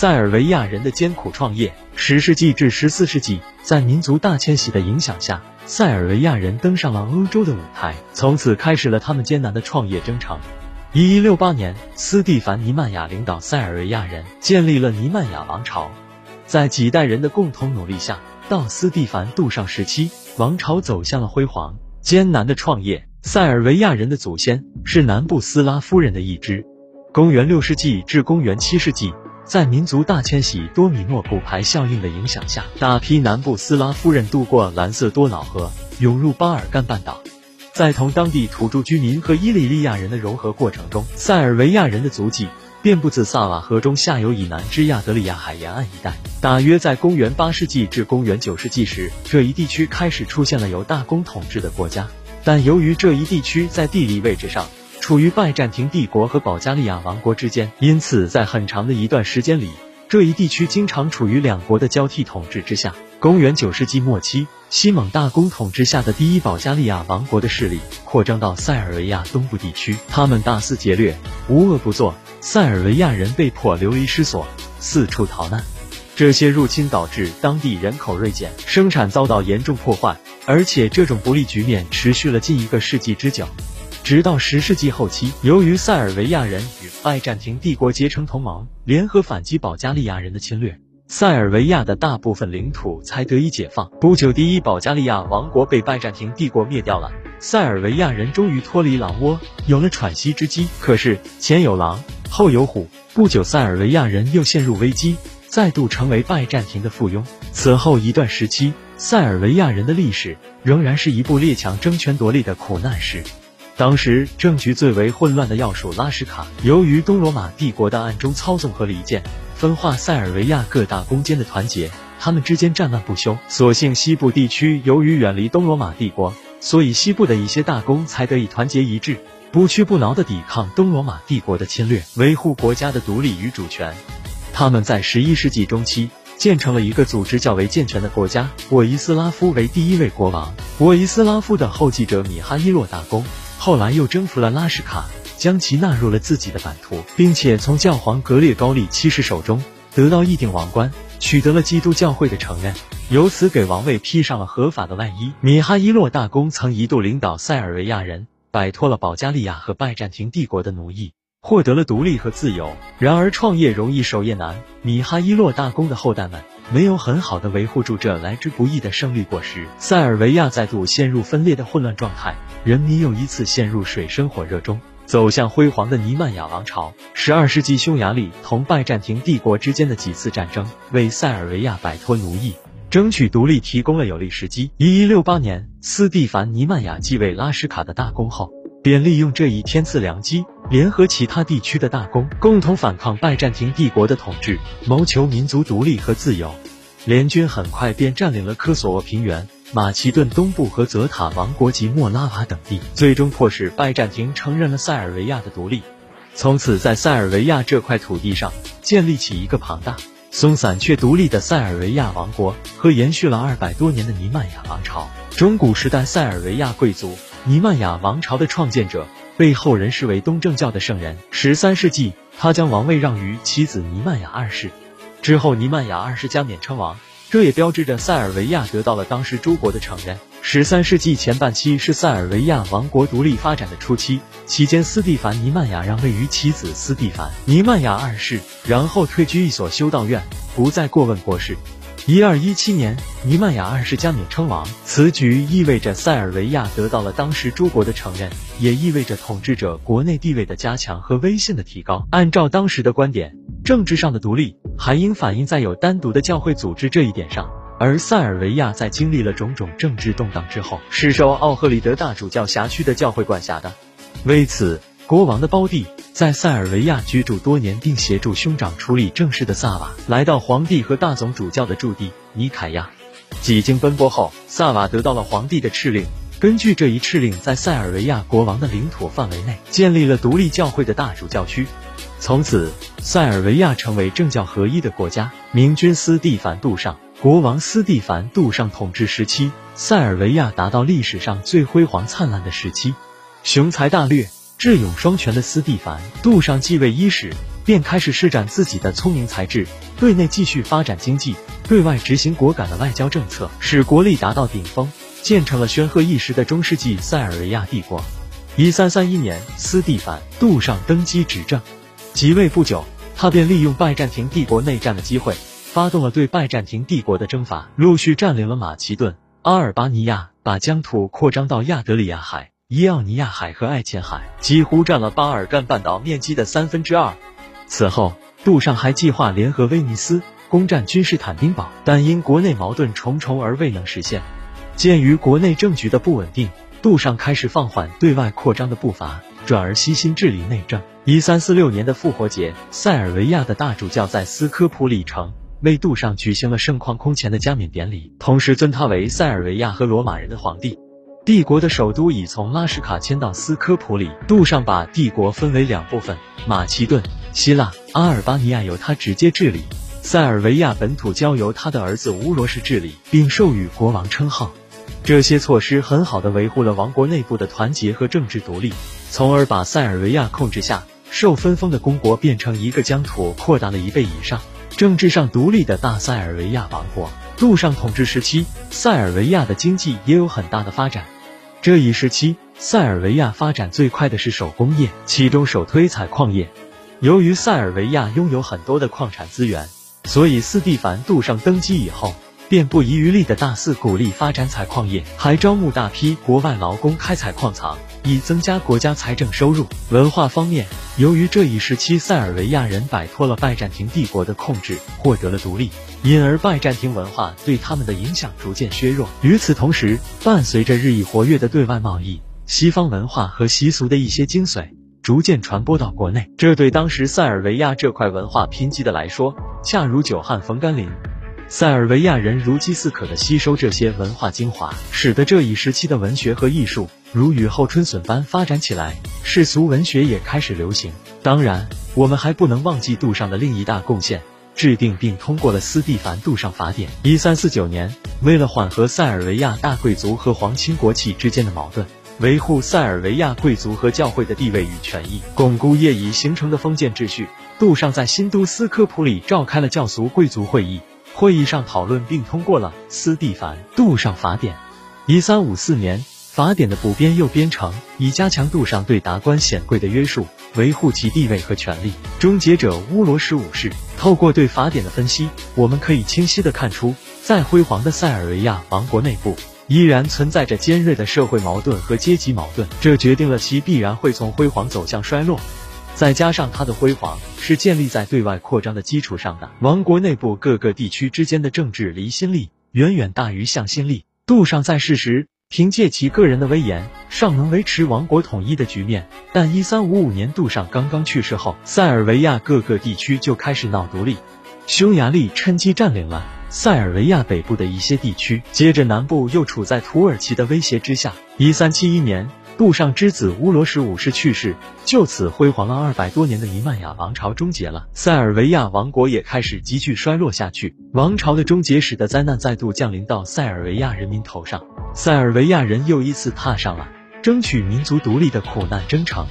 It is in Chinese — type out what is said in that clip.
塞尔维亚人的艰苦创业。十世纪至十四世纪，在民族大迁徙的影响下，塞尔维亚人登上了欧洲的舞台，从此开始了他们艰难的创业征程。一一六八年，斯蒂凡·尼曼雅领导塞尔维亚人建立了尼曼雅王朝。在几代人的共同努力下，到斯蒂凡·杜尚时期，王朝走向了辉煌。艰难的创业，塞尔维亚人的祖先是南部斯拉夫人的一支。公元六世纪至公元七世纪，在民族大迁徙多米诺骨牌效应的影响下，大批南部斯拉夫人渡过蓝色多瑙河，涌入巴尔干半岛。在同当地土著居民和伊里利亚人的融合过程中，塞尔维亚人的足迹遍布自萨瓦河中下游以南之亚得里亚海沿岸一带。大约在公元八世纪至公元九世纪时，这一地区开始出现了由大公统治的国家。但由于这一地区在地理位置上处于拜占庭帝国和保加利亚王国之间，因此在很长的一段时间里，这一地区经常处于两国的交替统治之下。公元九世纪末期，西蒙大公统治下的第一保加利亚王国的势力扩张到塞尔维亚东部地区，他们大肆劫掠，无恶不作，塞尔维亚人被迫流离失所，四处逃难。这些入侵导致当地人口锐减，生产遭到严重破坏，而且这种不利局面持续了近一个世纪之久。直到十世纪后期，由于塞尔维亚人与拜占庭帝国结成同盟，联合反击保加利亚人的侵略。塞尔维亚的大部分领土才得以解放。不久，第一保加利亚王国被拜占庭帝国灭掉了，塞尔维亚人终于脱离狼窝，有了喘息之机。可是前有狼，后有虎，不久，塞尔维亚人又陷入危机，再度成为拜占庭的附庸。此后一段时期，塞尔维亚人的历史仍然是一部列强争权夺利的苦难史。当时政局最为混乱的要数拉什卡，由于东罗马帝国的暗中操纵和离间。分化塞尔维亚各大公间的团结，他们之间战乱不休。所幸西部地区由于远离东罗马帝国，所以西部的一些大公才得以团结一致，不屈不挠地抵抗东罗马帝国的侵略，维护国家的独立与主权。他们在十一世纪中期建成了一个组织较为健全的国家。沃伊斯拉夫为第一位国王，沃伊斯拉夫的后继者米哈伊洛大公，后来又征服了拉什卡。将其纳入了自己的版图，并且从教皇格列高利七世手中得到一顶王冠，取得了基督教会的承认，由此给王位披上了合法的外衣。米哈伊洛大公曾一度领导塞尔维亚人摆脱了保加利亚和拜占庭帝国的奴役，获得了独立和自由。然而创业容易守业难，米哈伊洛大公的后代们没有很好的维护住这来之不易的胜利果实，塞尔维亚再度陷入分裂的混乱状态，人民又一次陷入水深火热中。走向辉煌的尼曼雅王朝。十二世纪，匈牙利同拜占庭帝国之间的几次战争，为塞尔维亚摆脱奴役、争取独立提供了有利时机。一一六八年，斯蒂凡·尼曼雅继位拉什卡的大公后，便利用这一天赐良机，联合其他地区的大公，共同反抗拜占庭帝国的统治，谋求民族独立和自由。联军很快便占领了科索沃平原。马其顿东部和泽塔王国及莫拉瓦等地，最终迫使拜占庭承认了塞尔维亚的独立。从此，在塞尔维亚这块土地上建立起一个庞大、松散却独立的塞尔维亚王国和延续了二百多年的尼曼雅王朝。中古时代塞尔维亚贵族尼曼雅王朝的创建者被后人视为东正教的圣人。十三世纪，他将王位让于其子尼曼雅二世，之后尼曼雅二世加冕称王。这也标志着塞尔维亚得到了当时诸国的承认。十三世纪前半期是塞尔维亚王国独立发展的初期，期间斯蒂凡·尼曼雅让位于其子斯蒂凡·尼曼雅二世，然后退居一所修道院，不再过问国事。一二一七年，尼曼雅二世加冕称王，此举意味着塞尔维亚得到了当时诸国的承认，也意味着统治者国内地位的加强和威信的提高。按照当时的观点，政治上的独立。还应反映在有单独的教会组织这一点上，而塞尔维亚在经历了种种政治动荡之后，是受奥赫里德大主教辖区的教会管辖的。为此，国王的胞弟在塞尔维亚居住多年，并协助兄长处理政事的萨瓦，来到皇帝和大总主教的驻地尼凯亚。几经奔波后，萨瓦得到了皇帝的敕令，根据这一敕令，在塞尔维亚国王的领土范围内建立了独立教会的大主教区。从此，塞尔维亚成为政教合一的国家。明君斯蒂凡·杜尚国王斯蒂凡·杜尚统治时期，塞尔维亚达到历史上最辉煌灿烂的时期。雄才大略、智勇双全的斯蒂凡·杜尚继位伊始，便开始施展自己的聪明才智，对内继续发展经济，对外执行果敢的外交政策，使国力达到顶峰，建成了煊赫一时的中世纪塞尔维亚帝国。一三三一年，斯蒂凡·杜尚登基执政，即位不久，他便利用拜占庭帝国内战的机会，发动了对拜占庭帝国的征伐，陆续占领了马其顿、阿尔巴尼亚，把疆土扩张到亚得里亚海、伊奥尼亚海和爱琴海，几乎占了巴尔干半岛面积的三分之二。此后，杜尚还计划联合威尼斯攻占君士坦丁堡，但因国内矛盾重重而未能实现。鉴于国内政局的不稳定。杜尚开始放缓对外扩张的步伐，转而悉心治理内政。一三四六年的复活节，塞尔维亚的大主教在斯科普里城为杜尚举行了盛况空前的加冕典礼，同时尊他为塞尔维亚和罗马人的皇帝。帝国的首都已从拉什卡迁到斯科普里。杜尚把帝国分为两部分：马其顿、希腊、阿尔巴尼亚由他直接治理，塞尔维亚本土交由他的儿子乌罗什治理，并授予国王称号。这些措施很好的维护了王国内部的团结和政治独立，从而把塞尔维亚控制下受分封的公国变成一个疆土扩大了一倍以上、政治上独立的大塞尔维亚王国。杜尚统治时期，塞尔维亚的经济也有很大的发展。这一时期，塞尔维亚发展最快的是手工业，其中首推采矿业。由于塞尔维亚拥有很多的矿产资源，所以斯蒂凡·杜尚登基以后。便不遗余力的大肆鼓励发展采矿业，还招募大批国外劳工开采矿藏，以增加国家财政收入。文化方面，由于这一时期塞尔维亚人摆脱了拜占庭帝国的控制，获得了独立，因而拜占庭文化对他们的影响逐渐削弱。与此同时，伴随着日益活跃的对外贸易，西方文化和习俗的一些精髓逐渐传播到国内，这对当时塞尔维亚这块文化贫瘠的来说，恰如久旱逢甘霖。塞尔维亚人如饥似渴地吸收这些文化精华，使得这一时期的文学和艺术如雨后春笋般发展起来，世俗文学也开始流行。当然，我们还不能忘记杜尚的另一大贡献——制定并通过了斯蒂凡·杜尚法典。一三四九年，为了缓和塞尔维亚大贵族和皇亲国戚之间的矛盾，维护塞尔维亚贵族和教会的地位与权益，巩固业已形成的封建秩序，杜尚在新都斯科普里召开了教俗贵族会议。会议上讨论并通过了斯蒂凡·杜尚法典。一三五四年，法典的补编又编成，以加强杜尚对达官显贵的约束，维护其地位和权力。终结者乌罗什五世透过对法典的分析，我们可以清晰的看出，在辉煌的塞尔维亚王国内部，依然存在着尖锐的社会矛盾和阶级矛盾，这决定了其必然会从辉煌走向衰落。再加上它的辉煌是建立在对外扩张的基础上的，王国内部各个地区之间的政治离心力远远大于向心力。杜尚在世时，凭借其个人的威严，尚能维持王国统一的局面。但一三五五年杜尚刚刚去世后，塞尔维亚各个地区就开始闹独立，匈牙利趁机占领了塞尔维亚北部的一些地区，接着南部又处在土耳其的威胁之下。一三七一年。杜尚之子乌罗什五世去世，就此辉煌了二百多年的伊曼雅王朝终结了，塞尔维亚王国也开始急剧衰落下去。王朝的终结使得灾难再度降临到塞尔维亚人民头上，塞尔维亚人又一次踏上了争取民族独立的苦难征程。